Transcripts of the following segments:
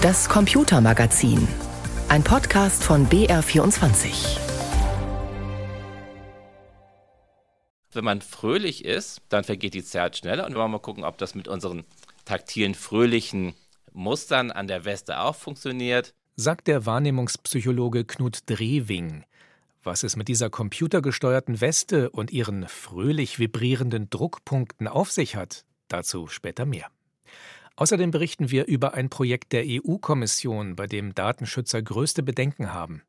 Das Computermagazin. Ein Podcast von BR24. Wenn man fröhlich ist, dann vergeht die Zeit schneller und wir wollen mal gucken, ob das mit unseren taktilen, fröhlichen Mustern an der Weste auch funktioniert. Sagt der Wahrnehmungspsychologe Knut Drewing. Was es mit dieser computergesteuerten Weste und ihren fröhlich vibrierenden Druckpunkten auf sich hat, dazu später mehr. Außerdem berichten wir über ein Projekt der EU-Kommission, bei dem Datenschützer größte Bedenken haben.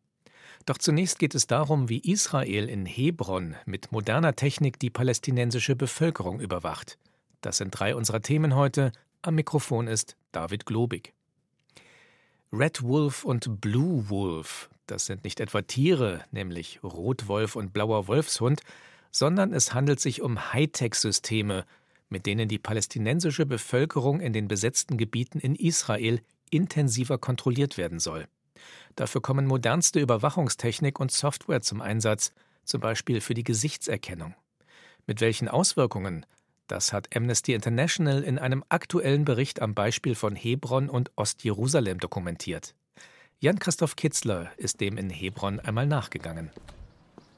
Doch zunächst geht es darum, wie Israel in Hebron mit moderner Technik die palästinensische Bevölkerung überwacht. Das sind drei unserer Themen heute. Am Mikrofon ist David Globig. Red Wolf und Blue Wolf, das sind nicht etwa Tiere, nämlich Rotwolf und blauer Wolfshund, sondern es handelt sich um Hightech-Systeme, mit denen die palästinensische Bevölkerung in den besetzten Gebieten in Israel intensiver kontrolliert werden soll. Dafür kommen modernste Überwachungstechnik und Software zum Einsatz, zum Beispiel für die Gesichtserkennung. Mit welchen Auswirkungen? Das hat Amnesty International in einem aktuellen Bericht am Beispiel von Hebron und Ostjerusalem dokumentiert. Jan-Christoph Kitzler ist dem in Hebron einmal nachgegangen.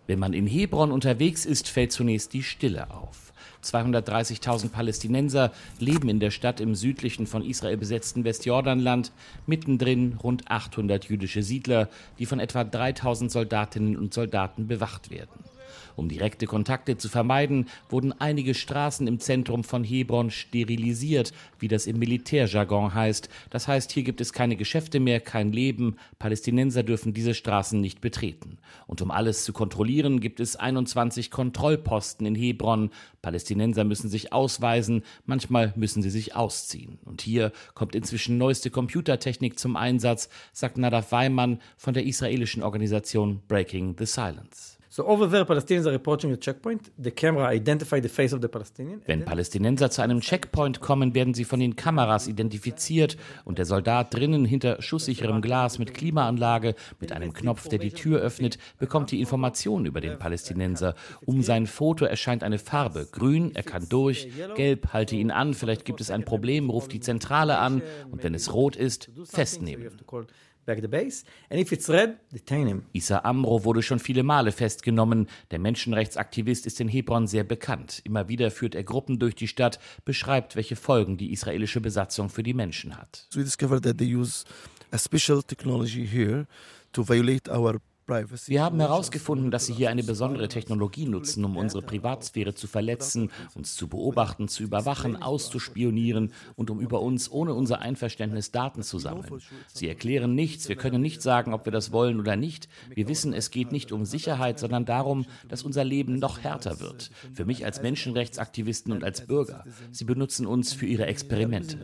Wenn man in Hebron unterwegs ist, fällt zunächst die Stille auf. 230.000 Palästinenser leben in der Stadt im südlichen von Israel besetzten Westjordanland, mittendrin rund 800 jüdische Siedler, die von etwa 3000 Soldatinnen und Soldaten bewacht werden. Um direkte Kontakte zu vermeiden, wurden einige Straßen im Zentrum von Hebron sterilisiert, wie das im Militärjargon heißt. Das heißt, hier gibt es keine Geschäfte mehr, kein Leben. Palästinenser dürfen diese Straßen nicht betreten. Und um alles zu kontrollieren, gibt es 21 Kontrollposten in Hebron. Palästinenser müssen sich ausweisen, manchmal müssen sie sich ausziehen. Und hier kommt inzwischen neueste Computertechnik zum Einsatz, sagt Nadav Weimann von der israelischen Organisation Breaking the Silence. So over there, Palestinians are approaching the checkpoint. The camera identify the face of the Palestinian. Wenn Palästinenser zu einem Checkpoint kommen, werden sie von den Kameras identifiziert und der Soldat drinnen hinter schusssicherem Glas mit Klimaanlage, mit einem Knopf, der die Tür öffnet, bekommt die Information über den Palästinenser. Um sein Foto erscheint eine Farbe. Grün, er kann durch. Gelb, halte ihn an, vielleicht gibt es ein Problem, ruft die Zentrale an. Und wenn es rot ist, festnehmen. Isa Amro wurde schon viele Male festgenommen. Der Menschenrechtsaktivist ist in Hebron sehr bekannt. Immer wieder führt er Gruppen durch die Stadt, beschreibt, welche Folgen die israelische Besatzung für die Menschen hat. We discovered that they use a special technology here to violate our wir haben herausgefunden, dass Sie hier eine besondere Technologie nutzen, um unsere Privatsphäre zu verletzen, uns zu beobachten, zu überwachen, auszuspionieren und um über uns ohne unser Einverständnis Daten zu sammeln. Sie erklären nichts, wir können nicht sagen, ob wir das wollen oder nicht. Wir wissen, es geht nicht um Sicherheit, sondern darum, dass unser Leben noch härter wird. Für mich als Menschenrechtsaktivisten und als Bürger. Sie benutzen uns für ihre Experimente.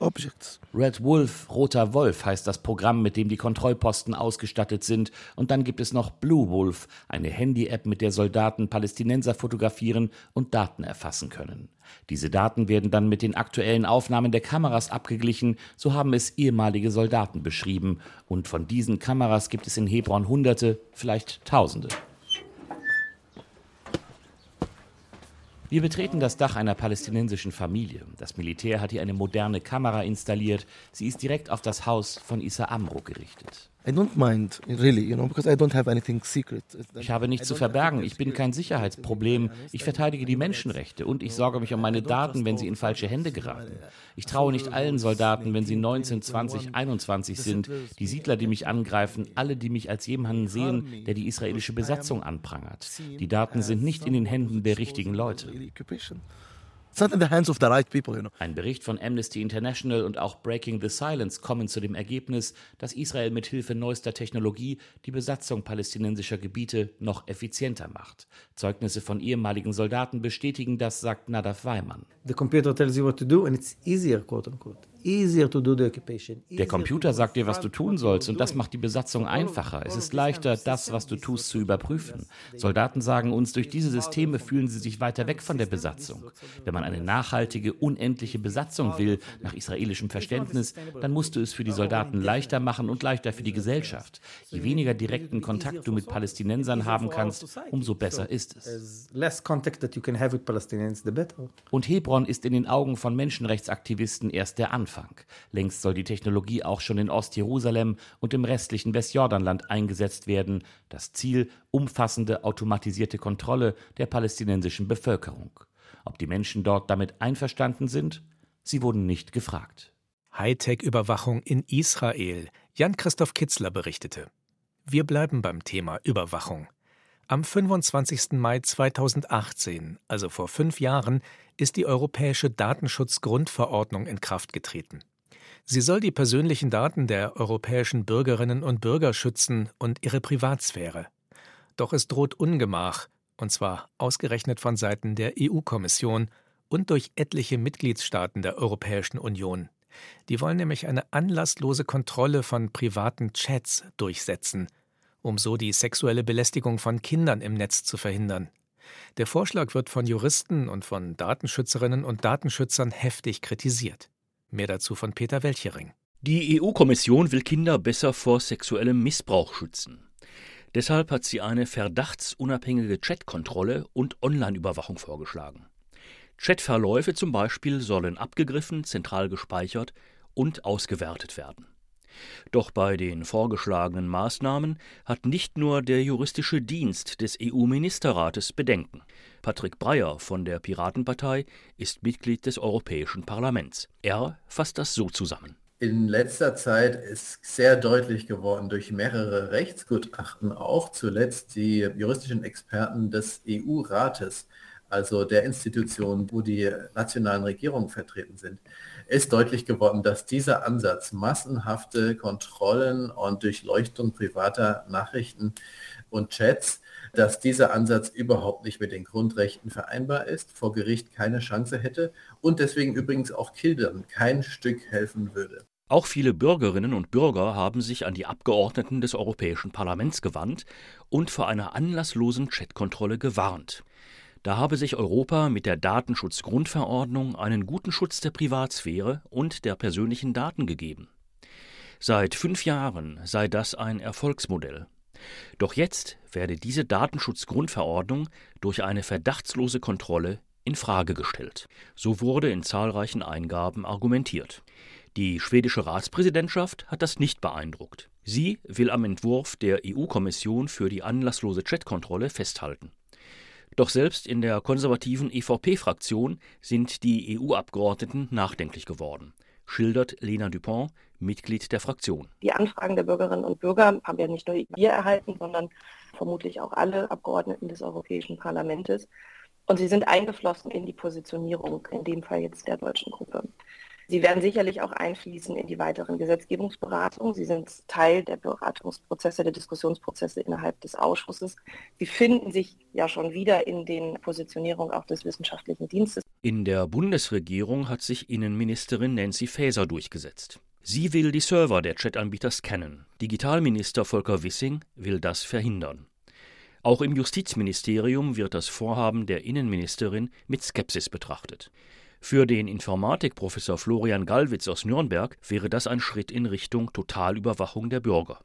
Uh, Red Wolf, Roter Wolf heißt das Programm, mit dem die Kontrollposten ausgestattet sind. Und dann gibt es noch Blue Wolf, eine Handy-App, mit der Soldaten Palästinenser fotografieren und Daten erfassen können. Diese Daten werden dann mit den aktuellen Aufnahmen der Kameras abgeglichen, so haben es ehemalige Soldaten beschrieben. Und von diesen Kameras gibt es in Hebron Hunderte, vielleicht Tausende. Wir betreten das Dach einer palästinensischen Familie. Das Militär hat hier eine moderne Kamera installiert. Sie ist direkt auf das Haus von Issa Amro gerichtet. Ich habe nichts zu verbergen. Ich bin kein Sicherheitsproblem. Ich verteidige die Menschenrechte und ich sorge mich um meine Daten, wenn sie in falsche Hände geraten. Ich traue nicht allen Soldaten, wenn sie 19, 20, 21 sind. Die Siedler, die mich angreifen, alle, die mich als jemanden sehen, der die israelische Besatzung anprangert. Die Daten sind nicht in den Händen der richtigen Leute. Ein Bericht von Amnesty International und auch Breaking the Silence kommen zu dem Ergebnis, dass Israel mit Hilfe neuester Technologie die Besatzung palästinensischer Gebiete noch effizienter macht. Zeugnisse von ehemaligen Soldaten bestätigen das, sagt Nadav Weimann. The computer tells you what to do and it's easier, quote unquote. Der Computer sagt dir, was du tun sollst, und das macht die Besatzung einfacher. Es ist leichter, das, was du tust, zu überprüfen. Soldaten sagen uns, durch diese Systeme fühlen sie sich weiter weg von der Besatzung. Wenn man eine nachhaltige, unendliche Besatzung will, nach israelischem Verständnis, dann musst du es für die Soldaten leichter machen und leichter für die Gesellschaft. Je weniger direkten Kontakt du mit Palästinensern haben kannst, umso besser ist es. Und Hebron ist in den Augen von Menschenrechtsaktivisten erst der Anfang. Anfang. Längst soll die Technologie auch schon in Ostjerusalem und im restlichen Westjordanland eingesetzt werden. Das Ziel umfassende automatisierte Kontrolle der palästinensischen Bevölkerung. Ob die Menschen dort damit einverstanden sind? Sie wurden nicht gefragt. Hightech-Überwachung in Israel. Jan-Christoph Kitzler berichtete. Wir bleiben beim Thema Überwachung. Am 25. Mai 2018, also vor fünf Jahren, ist die Europäische Datenschutzgrundverordnung in Kraft getreten. Sie soll die persönlichen Daten der europäischen Bürgerinnen und Bürger schützen und ihre Privatsphäre. Doch es droht Ungemach, und zwar ausgerechnet von Seiten der EU-Kommission und durch etliche Mitgliedstaaten der Europäischen Union. Die wollen nämlich eine anlasslose Kontrolle von privaten Chats durchsetzen – um so die sexuelle Belästigung von Kindern im Netz zu verhindern. Der Vorschlag wird von Juristen und von Datenschützerinnen und Datenschützern heftig kritisiert. Mehr dazu von Peter Welchering. Die EU-Kommission will Kinder besser vor sexuellem Missbrauch schützen. Deshalb hat sie eine verdachtsunabhängige Chatkontrolle und Online-Überwachung vorgeschlagen. Chatverläufe zum Beispiel sollen abgegriffen, zentral gespeichert und ausgewertet werden. Doch bei den vorgeschlagenen Maßnahmen hat nicht nur der juristische Dienst des EU-Ministerrates Bedenken. Patrick Breyer von der Piratenpartei ist Mitglied des Europäischen Parlaments. Er fasst das so zusammen. In letzter Zeit ist sehr deutlich geworden durch mehrere Rechtsgutachten, auch zuletzt die juristischen Experten des EU-Rates, also der Institution, wo die nationalen Regierungen vertreten sind, ist deutlich geworden, dass dieser Ansatz, massenhafte Kontrollen und Durchleuchtung privater Nachrichten und Chats, dass dieser Ansatz überhaupt nicht mit den Grundrechten vereinbar ist, vor Gericht keine Chance hätte und deswegen übrigens auch Kindern kein Stück helfen würde. Auch viele Bürgerinnen und Bürger haben sich an die Abgeordneten des Europäischen Parlaments gewandt und vor einer anlasslosen Chatkontrolle gewarnt. Da habe sich Europa mit der Datenschutzgrundverordnung einen guten Schutz der Privatsphäre und der persönlichen Daten gegeben. Seit fünf Jahren sei das ein Erfolgsmodell. Doch jetzt werde diese Datenschutzgrundverordnung durch eine verdachtslose Kontrolle in Frage gestellt. So wurde in zahlreichen Eingaben argumentiert. Die schwedische Ratspräsidentschaft hat das nicht beeindruckt. Sie will am Entwurf der EU-Kommission für die anlasslose Chatkontrolle festhalten. Doch selbst in der konservativen EVP-Fraktion sind die EU-Abgeordneten nachdenklich geworden, schildert Lena Dupont, Mitglied der Fraktion. Die Anfragen der Bürgerinnen und Bürger haben ja nicht nur wir erhalten, sondern vermutlich auch alle Abgeordneten des Europäischen Parlaments. Und sie sind eingeflossen in die Positionierung, in dem Fall jetzt der deutschen Gruppe. Sie werden sicherlich auch einfließen in die weiteren Gesetzgebungsberatungen. Sie sind Teil der Beratungsprozesse, der Diskussionsprozesse innerhalb des Ausschusses. Sie finden sich ja schon wieder in den Positionierungen auch des wissenschaftlichen Dienstes. In der Bundesregierung hat sich Innenministerin Nancy Faeser durchgesetzt. Sie will die Server der Chatanbieter scannen. Digitalminister Volker Wissing will das verhindern. Auch im Justizministerium wird das Vorhaben der Innenministerin mit Skepsis betrachtet. Für den Informatikprofessor Florian Gallwitz aus Nürnberg wäre das ein Schritt in Richtung Totalüberwachung der Bürger.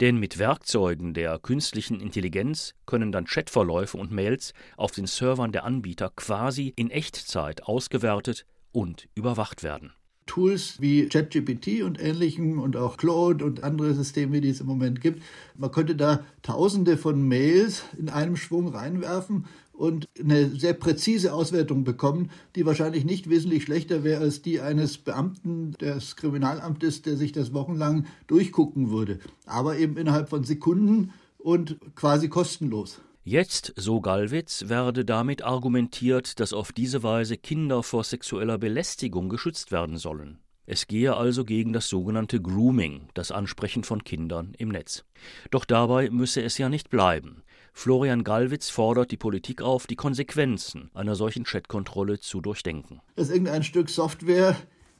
Denn mit Werkzeugen der künstlichen Intelligenz können dann Chatverläufe und Mails auf den Servern der Anbieter quasi in Echtzeit ausgewertet und überwacht werden. Tools wie ChatGPT und ähnlichem und auch Claude und andere Systeme, die es im Moment gibt. Man könnte da tausende von Mails in einem Schwung reinwerfen und eine sehr präzise Auswertung bekommen, die wahrscheinlich nicht wesentlich schlechter wäre als die eines Beamten des Kriminalamtes, der sich das wochenlang durchgucken würde. Aber eben innerhalb von Sekunden und quasi kostenlos. Jetzt, so Gallwitz, werde damit argumentiert, dass auf diese Weise Kinder vor sexueller Belästigung geschützt werden sollen. Es gehe also gegen das sogenannte Grooming, das Ansprechen von Kindern im Netz. Doch dabei müsse es ja nicht bleiben. Florian Gallwitz fordert die Politik auf, die Konsequenzen einer solchen Chatkontrolle zu durchdenken. Das ist irgendein Stück Software,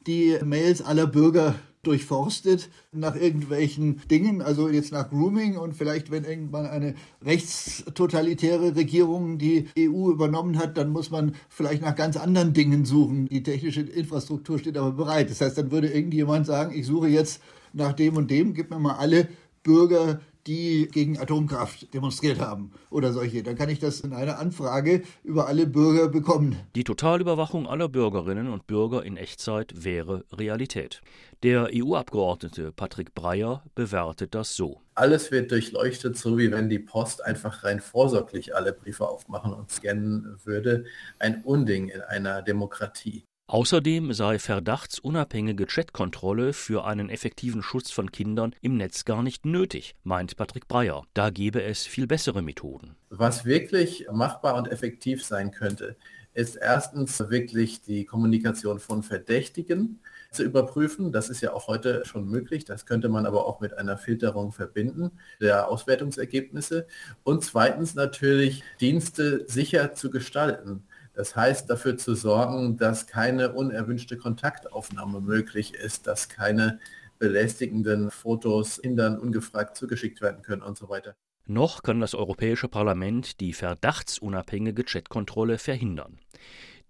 die Mails aller Bürger durchforstet nach irgendwelchen Dingen, also jetzt nach Grooming und vielleicht, wenn irgendwann eine rechtstotalitäre Regierung die EU übernommen hat, dann muss man vielleicht nach ganz anderen Dingen suchen. Die technische Infrastruktur steht aber bereit. Das heißt, dann würde irgendjemand sagen, ich suche jetzt nach dem und dem, gib mir mal alle Bürger die gegen Atomkraft demonstriert haben oder solche. Dann kann ich das in einer Anfrage über alle Bürger bekommen. Die Totalüberwachung aller Bürgerinnen und Bürger in Echtzeit wäre Realität. Der EU-Abgeordnete Patrick Breyer bewertet das so. Alles wird durchleuchtet, so wie wenn die Post einfach rein vorsorglich alle Briefe aufmachen und scannen würde. Ein Unding in einer Demokratie. Außerdem sei verdachtsunabhängige Chatkontrolle für einen effektiven Schutz von Kindern im Netz gar nicht nötig, meint Patrick Breyer. Da gebe es viel bessere Methoden. Was wirklich machbar und effektiv sein könnte, ist erstens wirklich die Kommunikation von Verdächtigen zu überprüfen. Das ist ja auch heute schon möglich. Das könnte man aber auch mit einer Filterung verbinden der Auswertungsergebnisse. Und zweitens natürlich Dienste sicher zu gestalten. Das heißt, dafür zu sorgen, dass keine unerwünschte Kontaktaufnahme möglich ist, dass keine belästigenden Fotos hindern, ungefragt zugeschickt werden können und so weiter. Noch kann das Europäische Parlament die verdachtsunabhängige Chatkontrolle verhindern.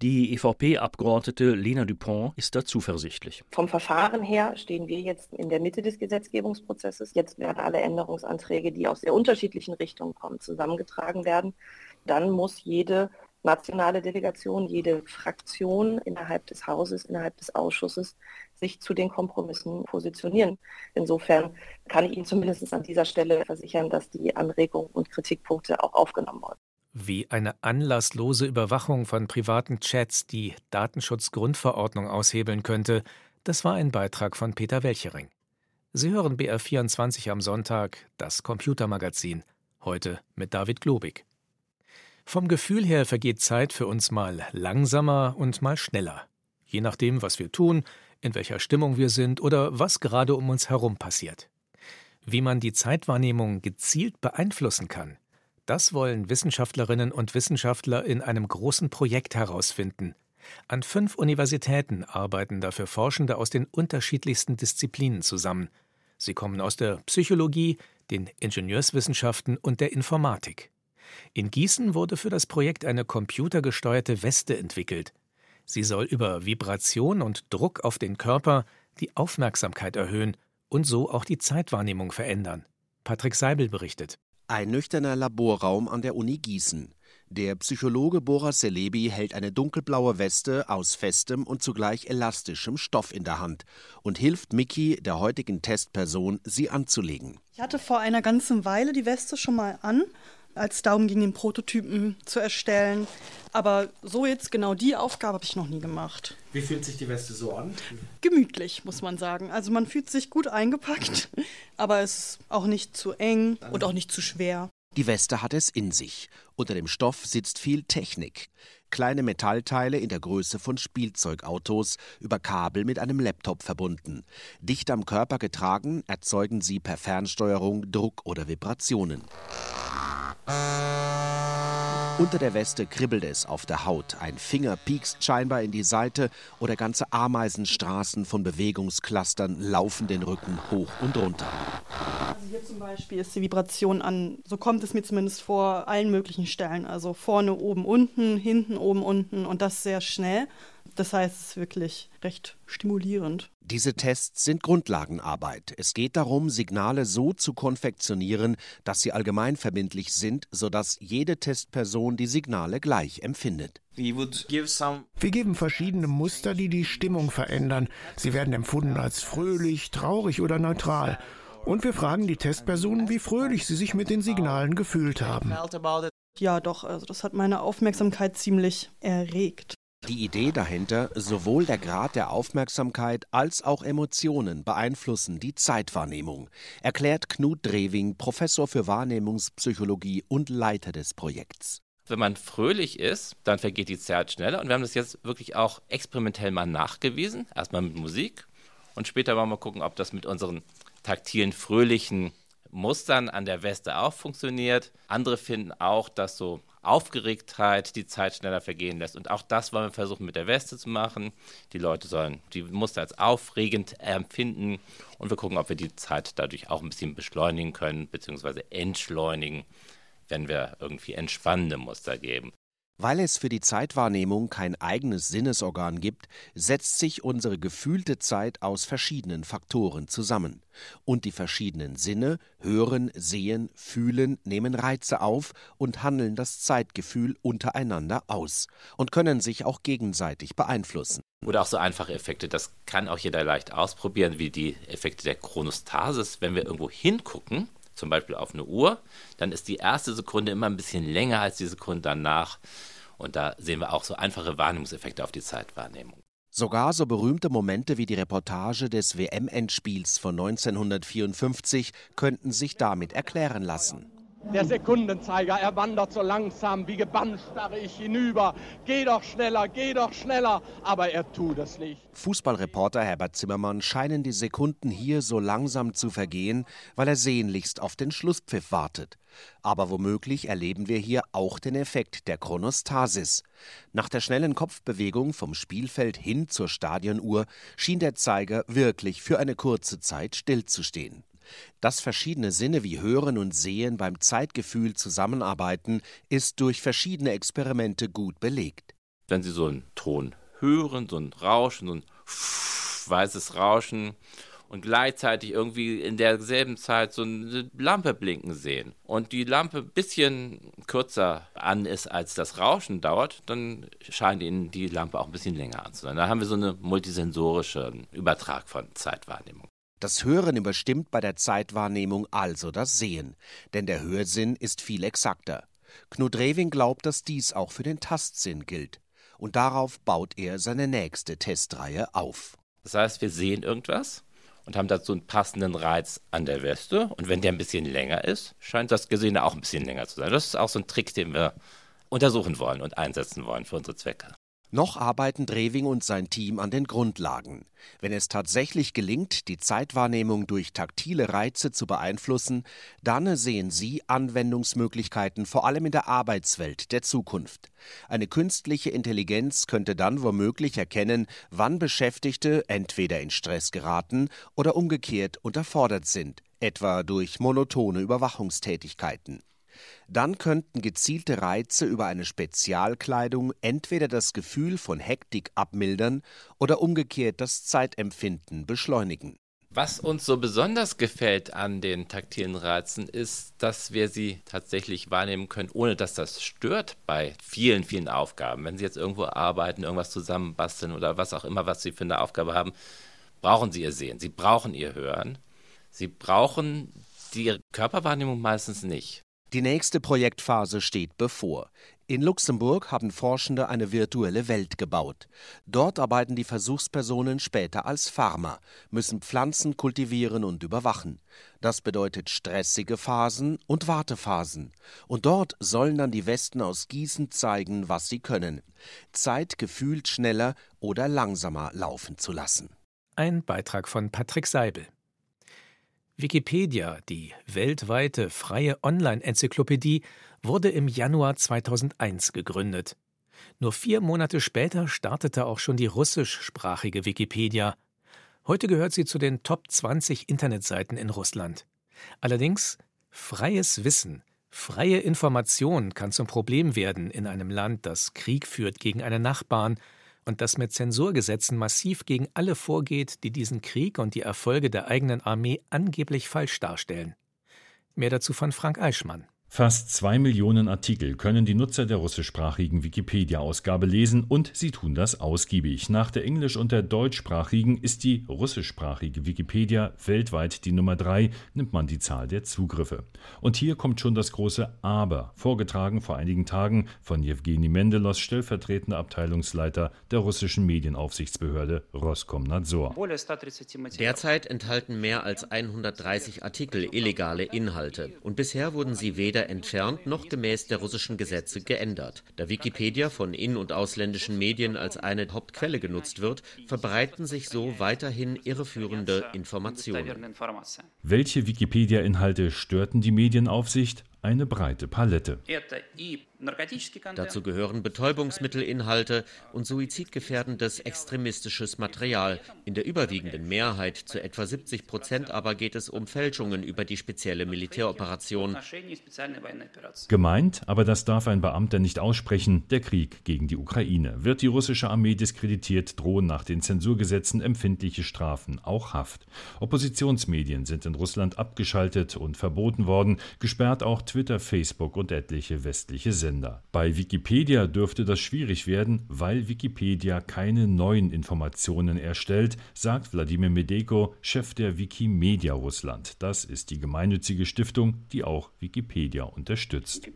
Die EVP-Abgeordnete Lena Dupont ist da zuversichtlich. Vom Verfahren her stehen wir jetzt in der Mitte des Gesetzgebungsprozesses. Jetzt werden alle Änderungsanträge, die aus sehr unterschiedlichen Richtungen kommen, zusammengetragen werden. Dann muss jede nationale Delegation, jede Fraktion innerhalb des Hauses, innerhalb des Ausschusses sich zu den Kompromissen positionieren. Insofern kann ich Ihnen zumindest an dieser Stelle versichern, dass die Anregungen und Kritikpunkte auch aufgenommen wurden. Wie eine anlasslose Überwachung von privaten Chats die Datenschutzgrundverordnung aushebeln könnte, das war ein Beitrag von Peter Welchering. Sie hören BR24 am Sonntag, das Computermagazin, heute mit David Globig. Vom Gefühl her vergeht Zeit für uns mal langsamer und mal schneller. Je nachdem, was wir tun, in welcher Stimmung wir sind oder was gerade um uns herum passiert. Wie man die Zeitwahrnehmung gezielt beeinflussen kann, das wollen Wissenschaftlerinnen und Wissenschaftler in einem großen Projekt herausfinden. An fünf Universitäten arbeiten dafür Forschende aus den unterschiedlichsten Disziplinen zusammen. Sie kommen aus der Psychologie, den Ingenieurswissenschaften und der Informatik. In Gießen wurde für das Projekt eine computergesteuerte Weste entwickelt. Sie soll über Vibration und Druck auf den Körper die Aufmerksamkeit erhöhen und so auch die Zeitwahrnehmung verändern. Patrick Seibel berichtet. Ein nüchterner Laborraum an der Uni Gießen. Der Psychologe Boras Celebi hält eine dunkelblaue Weste aus festem und zugleich elastischem Stoff in der Hand und hilft Miki, der heutigen Testperson, sie anzulegen. Ich hatte vor einer ganzen Weile die Weste schon mal an als darum ging, den Prototypen zu erstellen. Aber so jetzt genau die Aufgabe habe ich noch nie gemacht. Wie fühlt sich die Weste so an? Gemütlich, muss man sagen. Also man fühlt sich gut eingepackt, aber es ist auch nicht zu eng und auch nicht zu schwer. Die Weste hat es in sich. Unter dem Stoff sitzt viel Technik. Kleine Metallteile in der Größe von Spielzeugautos, über Kabel mit einem Laptop verbunden. Dicht am Körper getragen, erzeugen sie per Fernsteuerung Druck oder Vibrationen. Unter der Weste kribbelt es auf der Haut, ein Finger piekst scheinbar in die Seite oder ganze Ameisenstraßen von Bewegungsklustern laufen den Rücken hoch und runter. Also hier zum Beispiel ist die Vibration an, so kommt es mir zumindest vor, allen möglichen Stellen. Also vorne, oben, unten, hinten, oben, unten und das sehr schnell. Das heißt, es ist wirklich recht stimulierend. Diese Tests sind Grundlagenarbeit. Es geht darum, Signale so zu konfektionieren, dass sie allgemeinverbindlich sind, sodass jede Testperson die Signale gleich empfindet. Wir geben verschiedene Muster, die die Stimmung verändern. Sie werden empfunden als fröhlich, traurig oder neutral. Und wir fragen die Testpersonen, wie fröhlich sie sich mit den Signalen gefühlt haben. Ja, doch, also das hat meine Aufmerksamkeit ziemlich erregt. Die Idee dahinter, sowohl der Grad der Aufmerksamkeit als auch Emotionen beeinflussen die Zeitwahrnehmung, erklärt Knut Drewing, Professor für Wahrnehmungspsychologie und Leiter des Projekts. Wenn man fröhlich ist, dann vergeht die Zeit schneller und wir haben das jetzt wirklich auch experimentell mal nachgewiesen, erstmal mit Musik und später wollen wir gucken, ob das mit unseren taktilen, fröhlichen Mustern an der Weste auch funktioniert. Andere finden auch, dass so Aufgeregtheit die Zeit schneller vergehen lässt. Und auch das wollen wir versuchen mit der Weste zu machen. Die Leute sollen die Muster als aufregend empfinden und wir gucken, ob wir die Zeit dadurch auch ein bisschen beschleunigen können, beziehungsweise entschleunigen, wenn wir irgendwie entspannende Muster geben. Weil es für die Zeitwahrnehmung kein eigenes Sinnesorgan gibt, setzt sich unsere gefühlte Zeit aus verschiedenen Faktoren zusammen. Und die verschiedenen Sinne hören, sehen, fühlen, nehmen Reize auf und handeln das Zeitgefühl untereinander aus und können sich auch gegenseitig beeinflussen. Oder auch so einfache Effekte, das kann auch jeder leicht ausprobieren, wie die Effekte der Chronostasis. Wenn wir irgendwo hingucken, zum Beispiel auf eine Uhr, dann ist die erste Sekunde immer ein bisschen länger als die Sekunde danach. Und da sehen wir auch so einfache Wahrnehmungseffekte auf die Zeitwahrnehmung. Sogar so berühmte Momente wie die Reportage des WM-Endspiels von 1954 könnten sich damit erklären lassen. Der Sekundenzeiger, er wandert so langsam, wie gebannt starre ich hinüber. Geh doch schneller, geh doch schneller, aber er tut es nicht. Fußballreporter Herbert Zimmermann scheinen die Sekunden hier so langsam zu vergehen, weil er sehnlichst auf den Schlusspfiff wartet. Aber womöglich erleben wir hier auch den Effekt der Chronostasis. Nach der schnellen Kopfbewegung vom Spielfeld hin zur Stadionuhr schien der Zeiger wirklich für eine kurze Zeit stillzustehen. Dass verschiedene Sinne wie Hören und Sehen beim Zeitgefühl zusammenarbeiten, ist durch verschiedene Experimente gut belegt. Wenn Sie so einen Ton hören, so ein Rauschen, so ein weißes Rauschen und gleichzeitig irgendwie in derselben Zeit so eine Lampe blinken sehen und die Lampe ein bisschen kürzer an ist, als das Rauschen dauert, dann scheint Ihnen die Lampe auch ein bisschen länger an zu sein. Da haben wir so eine multisensorische Übertrag von Zeitwahrnehmung. Das Hören überstimmt bei der Zeitwahrnehmung also das Sehen, denn der Hörsinn ist viel exakter. Knut Rewing glaubt, dass dies auch für den Tastsinn gilt. Und darauf baut er seine nächste Testreihe auf. Das heißt, wir sehen irgendwas und haben dazu einen passenden Reiz an der Weste. Und wenn der ein bisschen länger ist, scheint das Gesehene auch ein bisschen länger zu sein. Das ist auch so ein Trick, den wir untersuchen wollen und einsetzen wollen für unsere Zwecke. Noch arbeiten Drewing und sein Team an den Grundlagen. Wenn es tatsächlich gelingt, die Zeitwahrnehmung durch taktile Reize zu beeinflussen, dann sehen Sie Anwendungsmöglichkeiten vor allem in der Arbeitswelt der Zukunft. Eine künstliche Intelligenz könnte dann womöglich erkennen, wann Beschäftigte entweder in Stress geraten oder umgekehrt unterfordert sind, etwa durch monotone Überwachungstätigkeiten. Dann könnten gezielte Reize über eine Spezialkleidung entweder das Gefühl von Hektik abmildern oder umgekehrt das Zeitempfinden beschleunigen. Was uns so besonders gefällt an den taktilen Reizen ist, dass wir sie tatsächlich wahrnehmen können, ohne dass das stört bei vielen, vielen Aufgaben. Wenn Sie jetzt irgendwo arbeiten, irgendwas zusammenbasteln oder was auch immer, was Sie für eine Aufgabe haben, brauchen Sie Ihr Sehen, Sie brauchen Ihr Hören. Sie brauchen die Körperwahrnehmung meistens nicht. Die nächste Projektphase steht bevor. In Luxemburg haben Forschende eine virtuelle Welt gebaut. Dort arbeiten die Versuchspersonen später als Farmer, müssen Pflanzen kultivieren und überwachen. Das bedeutet stressige Phasen und Wartephasen. Und dort sollen dann die Westen aus Gießen zeigen, was sie können. Zeit gefühlt schneller oder langsamer laufen zu lassen. Ein Beitrag von Patrick Seibel. Wikipedia, die weltweite freie Online-Enzyklopädie, wurde im Januar 2001 gegründet. Nur vier Monate später startete auch schon die russischsprachige Wikipedia. Heute gehört sie zu den Top 20 Internetseiten in Russland. Allerdings, freies Wissen, freie Information kann zum Problem werden in einem Land, das Krieg führt gegen einen Nachbarn und das mit Zensurgesetzen massiv gegen alle vorgeht, die diesen Krieg und die Erfolge der eigenen Armee angeblich falsch darstellen. Mehr dazu von Frank Eichmann. Fast zwei Millionen Artikel können die Nutzer der russischsprachigen Wikipedia-Ausgabe lesen und sie tun das ausgiebig. Nach der englisch- und der deutschsprachigen ist die russischsprachige Wikipedia weltweit die Nummer drei, nimmt man die Zahl der Zugriffe. Und hier kommt schon das große Aber, vorgetragen vor einigen Tagen von Jewgeni Mendelos, stellvertretender Abteilungsleiter der russischen Medienaufsichtsbehörde Roskomnadzor. Derzeit enthalten mehr als 130 Artikel illegale Inhalte und bisher wurden sie weder weder entfernt noch gemäß der russischen Gesetze geändert. Da Wikipedia von in- und ausländischen Medien als eine Hauptquelle genutzt wird, verbreiten sich so weiterhin irreführende Informationen. Welche Wikipedia-Inhalte störten die Medienaufsicht? Eine breite Palette. Dazu gehören Betäubungsmittelinhalte und suizidgefährdendes extremistisches Material. In der überwiegenden Mehrheit, zu etwa 70 Prozent aber, geht es um Fälschungen über die spezielle Militäroperation. Gemeint, aber das darf ein Beamter nicht aussprechen, der Krieg gegen die Ukraine. Wird die russische Armee diskreditiert, drohen nach den Zensurgesetzen empfindliche Strafen, auch Haft. Oppositionsmedien sind in Russland abgeschaltet und verboten worden, gesperrt auch Twitter, Facebook und etliche westliche Sender. Bei Wikipedia dürfte das schwierig werden, weil Wikipedia keine neuen Informationen erstellt, sagt Wladimir Medeko, Chef der Wikimedia Russland. Das ist die gemeinnützige Stiftung, die auch Wikipedia unterstützt.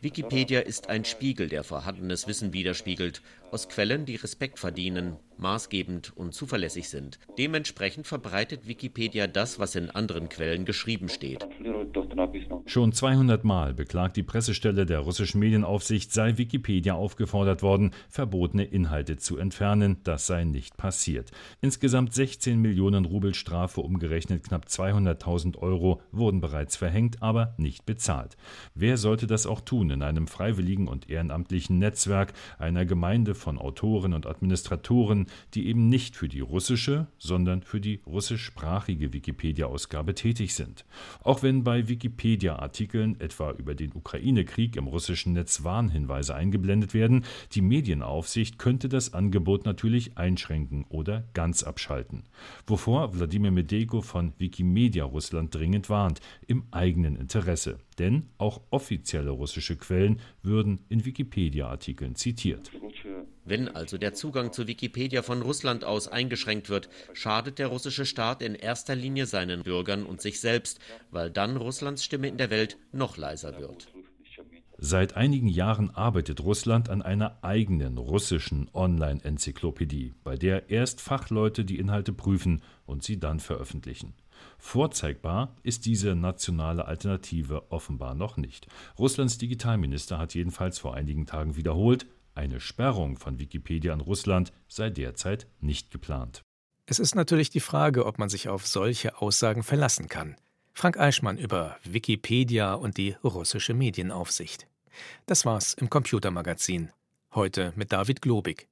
Wikipedia ist ein Spiegel, der vorhandenes Wissen widerspiegelt, aus Quellen, die Respekt verdienen, maßgebend und zuverlässig sind. Dementsprechend verbreitet Wikipedia das, was in anderen Quellen geschrieben steht. Schon 200 Mal beklagt die Pressestelle der russischen Medienaufsicht, sei Wikipedia aufgefordert worden, verbotene Inhalte zu entfernen. Das sei nicht passiert. Insgesamt 16 Millionen Rubel Strafe, umgerechnet knapp 200.000 Euro, wurden bereits verhängt, aber nicht bezahlt. Wer sollte das auch tun in einem freiwilligen und ehrenamtlichen Netzwerk einer Gemeinde von Autoren und Administratoren, die eben nicht für die russische, sondern für die russischsprachige Wikipedia-Ausgabe tätig sind. Auch wenn bei Wikipedia-Artikeln etwa über den Ukraine-Krieg im russischen Netz Warnhinweise eingeblendet werden, die Medienaufsicht könnte das Angebot natürlich einschränken oder ganz abschalten. Wovor Wladimir Medeko von Wikimedia Russland dringend warnt, im eigenen Interesse. Denn auch offizielle russische Quellen würden in Wikipedia-Artikeln zitiert. Wenn also der Zugang zu Wikipedia von Russland aus eingeschränkt wird, schadet der russische Staat in erster Linie seinen Bürgern und sich selbst, weil dann Russlands Stimme in der Welt noch leiser wird. Seit einigen Jahren arbeitet Russland an einer eigenen russischen Online-Enzyklopädie, bei der erst Fachleute die Inhalte prüfen und sie dann veröffentlichen. Vorzeigbar ist diese nationale Alternative offenbar noch nicht. Russlands Digitalminister hat jedenfalls vor einigen Tagen wiederholt, eine Sperrung von Wikipedia in Russland sei derzeit nicht geplant. Es ist natürlich die Frage, ob man sich auf solche Aussagen verlassen kann. Frank Eichmann über Wikipedia und die russische Medienaufsicht. Das war's im Computermagazin. Heute mit David Globig.